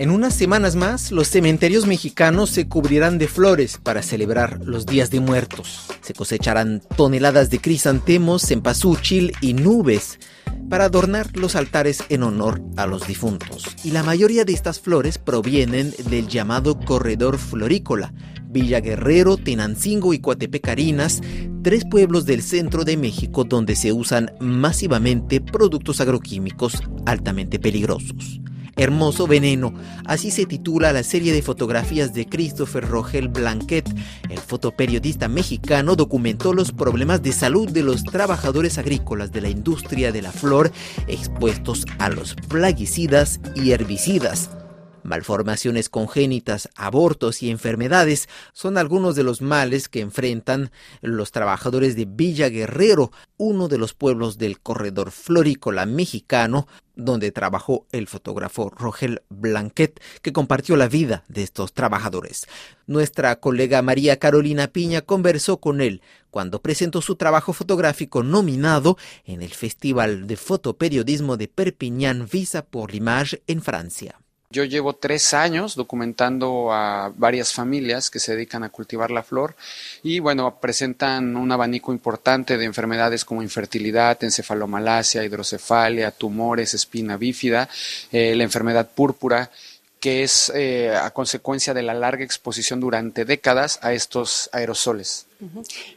En unas semanas más, los cementerios mexicanos se cubrirán de flores para celebrar los días de muertos. Se cosecharán toneladas de crisantemos, cempasúchil y nubes para adornar los altares en honor a los difuntos. Y la mayoría de estas flores provienen del llamado corredor florícola, Villa Guerrero, Tenancingo y Coatepecarinas, tres pueblos del centro de México donde se usan masivamente productos agroquímicos altamente peligrosos. Hermoso Veneno. Así se titula la serie de fotografías de Christopher Rogel Blanquet. El fotoperiodista mexicano documentó los problemas de salud de los trabajadores agrícolas de la industria de la flor expuestos a los plaguicidas y herbicidas. Malformaciones congénitas, abortos y enfermedades son algunos de los males que enfrentan los trabajadores de Villa Guerrero, uno de los pueblos del corredor florícola mexicano, donde trabajó el fotógrafo Rogel Blanquet, que compartió la vida de estos trabajadores. Nuestra colega María Carolina Piña conversó con él cuando presentó su trabajo fotográfico nominado en el Festival de Fotoperiodismo de Perpignan Visa por l'Image en Francia. Yo llevo tres años documentando a varias familias que se dedican a cultivar la flor y bueno, presentan un abanico importante de enfermedades como infertilidad, encefalomalacia, hidrocefalia, tumores, espina bífida, eh, la enfermedad púrpura que es eh, a consecuencia de la larga exposición durante décadas a estos aerosoles.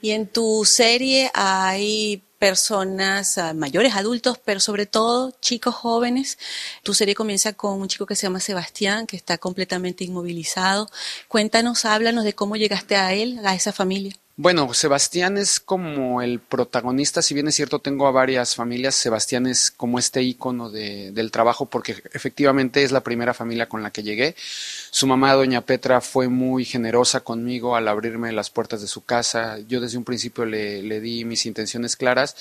Y en tu serie hay personas ah, mayores, adultos, pero sobre todo chicos jóvenes. Tu serie comienza con un chico que se llama Sebastián, que está completamente inmovilizado. Cuéntanos, háblanos de cómo llegaste a él, a esa familia. Bueno, Sebastián es como el protagonista, si bien es cierto, tengo a varias familias, Sebastián es como este ícono de, del trabajo porque efectivamente es la primera familia con la que llegué. Su mamá, doña Petra, fue muy generosa conmigo al abrirme las puertas de su casa. Yo desde un principio le, le di mis intenciones claras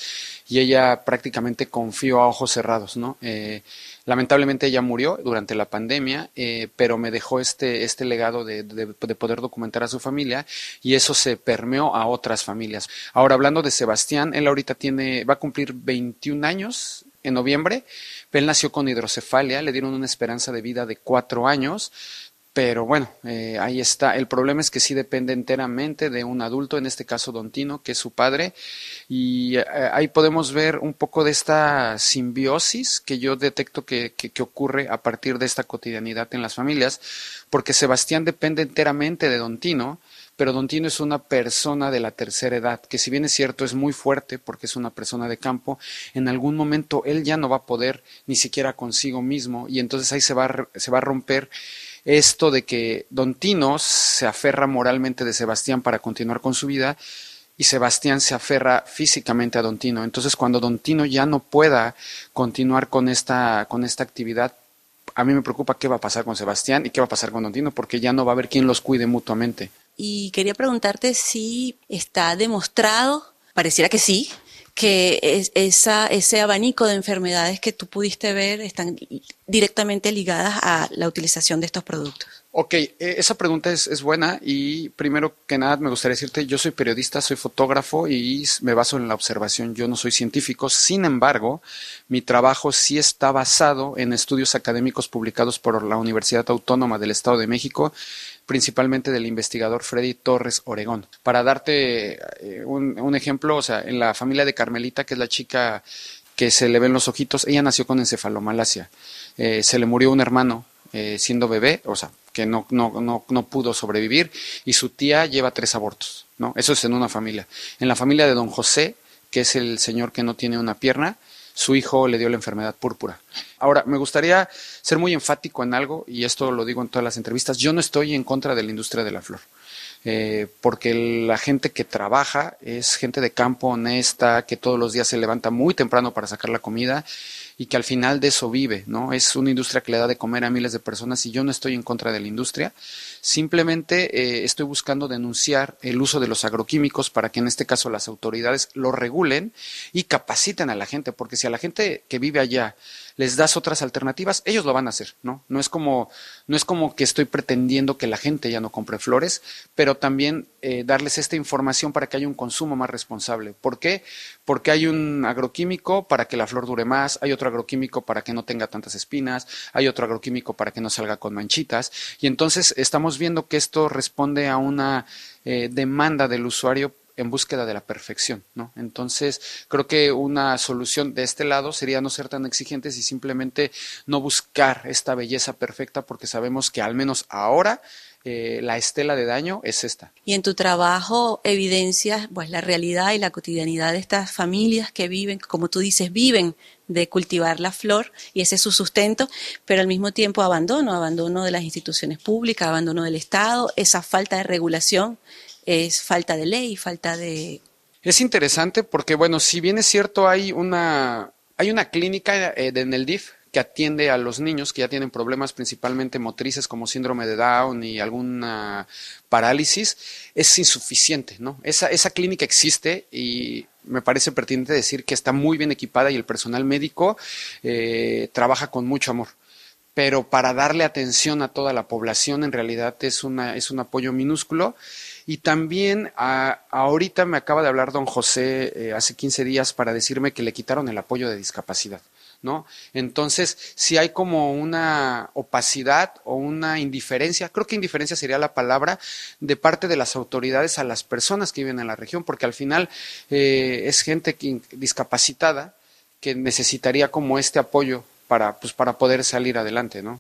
y ella prácticamente confió a ojos cerrados, ¿no? Eh, Lamentablemente ella murió durante la pandemia, eh, pero me dejó este, este legado de, de, poder documentar a su familia y eso se permeó a otras familias. Ahora, hablando de Sebastián, él ahorita tiene, va a cumplir 21 años en noviembre. Él nació con hidrocefalia, le dieron una esperanza de vida de cuatro años. Pero bueno, eh, ahí está. El problema es que sí depende enteramente de un adulto, en este caso Don Tino, que es su padre. Y eh, ahí podemos ver un poco de esta simbiosis que yo detecto que, que, ocurre a partir de esta cotidianidad en las familias, porque Sebastián depende enteramente de Don Tino, pero Don Tino es una persona de la tercera edad, que si bien es cierto es muy fuerte porque es una persona de campo, en algún momento él ya no va a poder ni siquiera consigo mismo y entonces ahí se va, se va a romper esto de que Don Tino se aferra moralmente de Sebastián para continuar con su vida y Sebastián se aferra físicamente a Don Tino. Entonces, cuando Don Tino ya no pueda continuar con esta, con esta actividad, a mí me preocupa qué va a pasar con Sebastián y qué va a pasar con Don Tino, porque ya no va a haber quien los cuide mutuamente. Y quería preguntarte si está demostrado, pareciera que sí, que es, esa, ese abanico de enfermedades que tú pudiste ver están directamente ligadas a la utilización de estos productos. Ok, e, esa pregunta es, es, buena y primero que nada me gustaría decirte, yo soy periodista, soy fotógrafo y me baso en la observación, yo no soy científico, sin embargo, mi trabajo sí está basado en estudios académicos publicados por la Universidad Autónoma del Estado de México principalmente del investigador Freddy Torres Oregón. Para darte eh, un, ejemplo, o sea, en la familia de Carmelita, que es la chica que se le ven los ojitos, ella nació con encefalomalacia. Eh, se le murió un hermano eh, siendo bebé, o sea, que no, no, no, no pudo sobrevivir, y su tía lleva tres abortos, ¿no? Eso es en una familia. En la familia de don José, que es el señor que no tiene una pierna, su hijo le dio la enfermedad púrpura. Ahora, me gustaría ser muy enfático en algo, y esto lo digo en todas las entrevistas, yo no estoy en contra de la industria de la flor. Eh, porque la gente que trabaja es gente de campo honesta, que todos los días se levanta muy temprano para sacar la comida y que al final de eso vive, ¿no? Es una industria que le da de comer a miles de personas y yo no estoy en contra de la industria. Simplemente eh, estoy buscando denunciar el uso de los agroquímicos para que en este caso las autoridades lo regulen y capaciten a la gente, porque si a la gente que vive allá les das otras alternativas, ellos lo van a hacer, ¿no? No es como, no es como que estoy pretendiendo que la gente ya no compre flores, pero también eh, darles esta información para que haya un consumo más responsable. ¿Por qué? Porque hay un agroquímico para que la flor dure más, hay otro agroquímico para que no tenga tantas espinas, hay otro agroquímico para que no salga con manchitas, y entonces estamos viendo que esto responde a una eh, demanda del usuario en búsqueda de la perfección, ¿no? Entonces, creo que una solución de este lado sería no ser tan exigentes y simplemente no buscar esta belleza perfecta porque sabemos que al menos ahora eh, la estela de daño es esta. Y en tu trabajo evidencias pues la realidad y la cotidianidad de estas familias que viven, como tú dices, viven de cultivar la flor y ese es su sustento, pero al mismo tiempo abandono, abandono de las instituciones públicas, abandono del Estado, esa falta de regulación es falta de ley, falta de... Es interesante porque, bueno, si bien es cierto, hay una, hay una clínica eh, en el DIF que atiende a los niños que ya tienen problemas principalmente motrices como síndrome de Down y alguna parálisis, es insuficiente, ¿no? Esa, esa clínica existe y me parece pertinente decir que está muy bien equipada y el personal médico eh, trabaja con mucho amor pero para darle atención a toda la población en realidad es, una, es un apoyo minúsculo. Y también ahorita me acaba de hablar don José eh, hace 15 días para decirme que le quitaron el apoyo de discapacidad. ¿No? Entonces, si hay como una opacidad o una indiferencia, creo que indiferencia sería la palabra, de parte de las autoridades a las personas que viven en la región, porque al final eh, es gente discapacitada que necesitaría como este apoyo para, pues, para poder salir adelante, ¿no?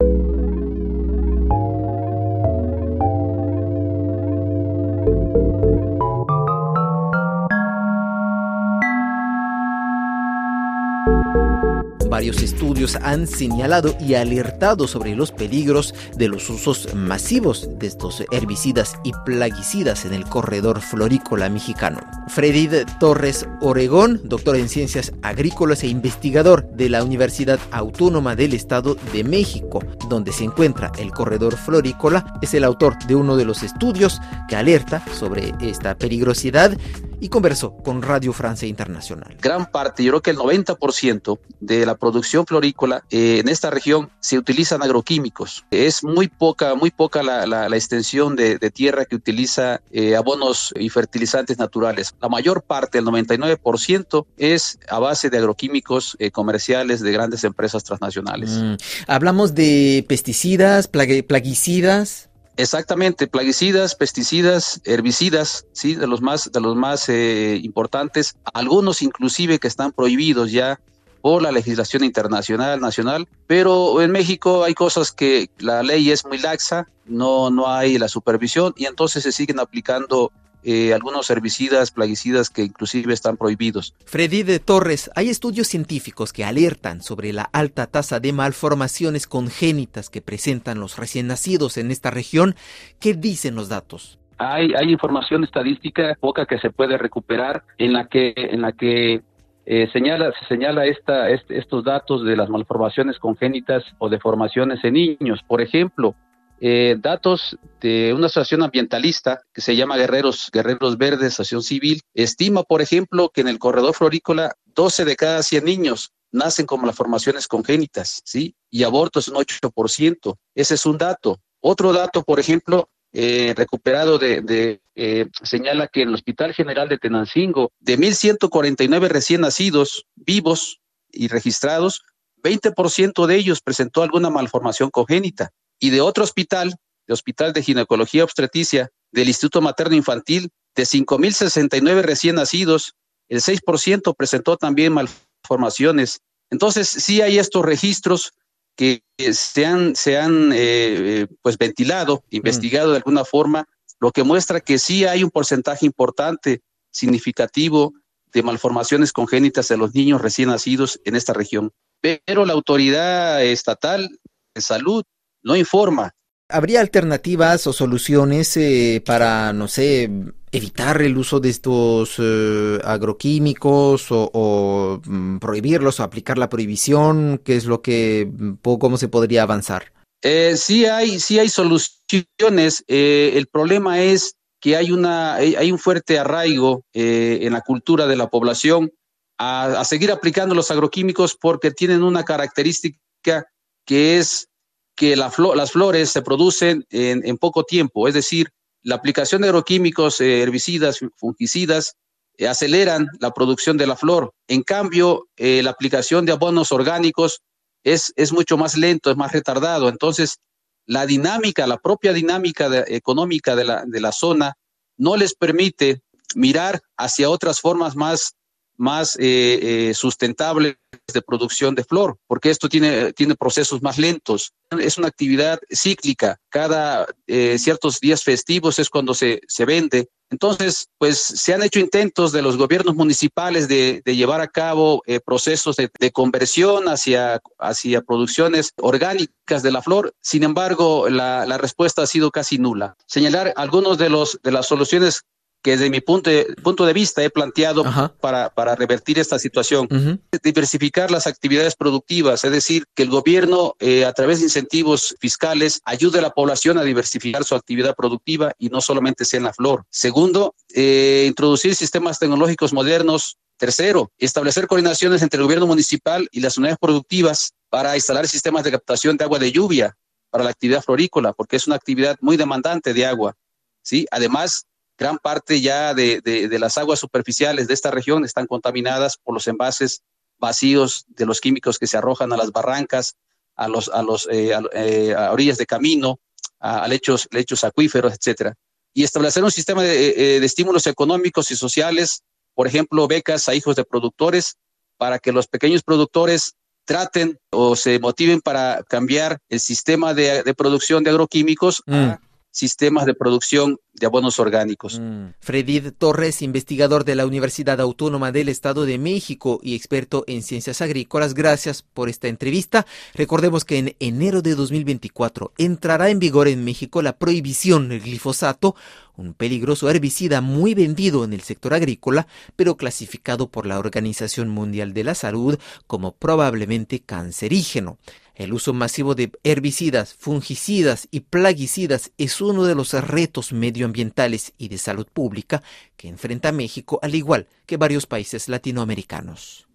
Varios estudios han señalado y alertado sobre los peligros de los usos masivos de estos herbicidas y plaguicidas en el corredor florícola mexicano. Freddy Torres Oregón, doctor en ciencias agrícolas e investigador de la Universidad Autónoma del Estado de México, donde se encuentra el corredor florícola, es el autor de uno de los estudios que alerta sobre esta peligrosidad y conversó con Radio Francia Internacional. Gran parte, yo creo que el 90% de la producción florícola eh, en esta región se utilizan agroquímicos. Es muy poca, muy poca la, la, extensión de, de, tierra que utiliza eh, abonos y fertilizantes naturales. La mayor parte, el 99%, es a base de agroquímicos eh, comerciales de grandes empresas transnacionales. Mm. Hablamos de pesticidas, plaguicidas. Exactamente, plaguicidas, pesticidas, herbicidas, sí, de los más, de los más eh, importantes, algunos inclusive que están prohibidos ya por la legislación internacional, nacional, pero en México hay cosas que la ley es muy laxa, no, no hay la supervisión y entonces se siguen aplicando eh, algunos herbicidas, plaguicidas que inclusive están prohibidos. Freddy de Torres, hay estudios científicos que alertan sobre la alta tasa de malformaciones congénitas que presentan los recién nacidos en esta región. ¿Qué dicen los datos? Hay, hay información estadística poca que se puede recuperar en la que, en la que eh, señala, se señala esta, estos datos de las malformaciones congénitas o deformaciones en niños. Por ejemplo, eh, datos de una asociación ambientalista que se llama Guerreros, Guerreros Verdes, Asociación Civil, estima, por ejemplo, que en el corredor florícola 12 de cada 100 niños nacen con malformaciones congénitas, ¿sí? Y aborto es un 8%. Ese es un dato. Otro dato, por ejemplo, eh, recuperado de, eh, señala que en el Hospital General de Tenancingo, de 1.149 recién nacidos vivos y registrados, 20% de ellos presentó alguna malformación congénita y de otro hospital, de Hospital de Ginecología Obstetricia del Instituto Materno Infantil, de 5.069 recién nacidos, el 6% presentó también malformaciones. Entonces, sí hay estos registros que se han, se han eh, pues ventilado, mm. investigado de alguna forma, lo que muestra que sí hay un porcentaje importante, significativo, de malformaciones congénitas de los niños recién nacidos en esta región. Pero la autoridad estatal de salud no informa. ¿Habría alternativas o soluciones eh, para, no sé, evitar el uso de estos eh, agroquímicos o, mm, prohibirlos o aplicar la prohibición? ¿Qué es lo que, mm, cómo se podría avanzar? Eh, sí hay, sí hay soluciones. Eh, el problema es que hay una, hay un fuerte arraigo en la cultura de la población a, seguir aplicando los agroquímicos porque tienen una característica que es que las flores se producen en, en, poco tiempo, es decir, la aplicación de agroquímicos, herbicidas, fungicidas, aceleran la producción de la flor. En cambio, la aplicación de abonos orgánicos es, es mucho más lento, es más retardado. Entonces, la dinámica, la propia dinámica económica de la, de la zona no les permite mirar hacia otras formas más, más eh, eh, sustentables de producción de flor, porque esto tiene, tiene procesos más lentos. Es una actividad cíclica. Cada eh, ciertos días festivos es cuando se, se vende entonces, pues se han hecho intentos de los gobiernos municipales de, llevar a cabo eh, procesos de, conversión hacia, hacia producciones orgánicas de la flor. Sin embargo, la, la respuesta ha sido casi nula. Señalar algunos de, los, de las soluciones que desde mi punto de, punto de vista he planteado para, para revertir esta situación. Diversificar las actividades productivas, es decir, que el gobierno eh, a través de incentivos fiscales ayude a la población a diversificar su actividad productiva y no solamente sea en la flor. Segundo, eh, introducir sistemas tecnológicos modernos. Tercero, establecer coordinaciones entre el gobierno municipal y las unidades productivas para instalar sistemas de captación de agua de lluvia para la actividad florícola, porque es una actividad muy demandante de agua. ¿sí? Además, gran parte ya de, las aguas superficiales de esta región están contaminadas por los envases vacíos de los químicos que se arrojan a las barrancas, a los, a los eh, eh, orillas de camino, a, lechos, lechos acuíferos, etcétera. Y establecer un sistema de, eh, de estímulos económicos y sociales, por ejemplo, becas a hijos de productores, para que los pequeños productores traten o se motiven para cambiar el sistema de, producción de agroquímicos a mm sistemas de producción de abonos orgánicos. Mm. Fredid Torres, investigador de la Universidad Autónoma del Estado de México y experto en ciencias agrícolas, gracias por esta entrevista. Recordemos que en enero de 2024 entrará en vigor en México la prohibición del glifosato, un peligroso herbicida muy vendido en el sector agrícola, pero clasificado por la Organización Mundial de la Salud como probablemente cancerígeno. El uso masivo de herbicidas, fungicidas y plaguicidas es uno de los retos medioambientales y de salud pública que enfrenta México, al igual que varios países latinoamericanos.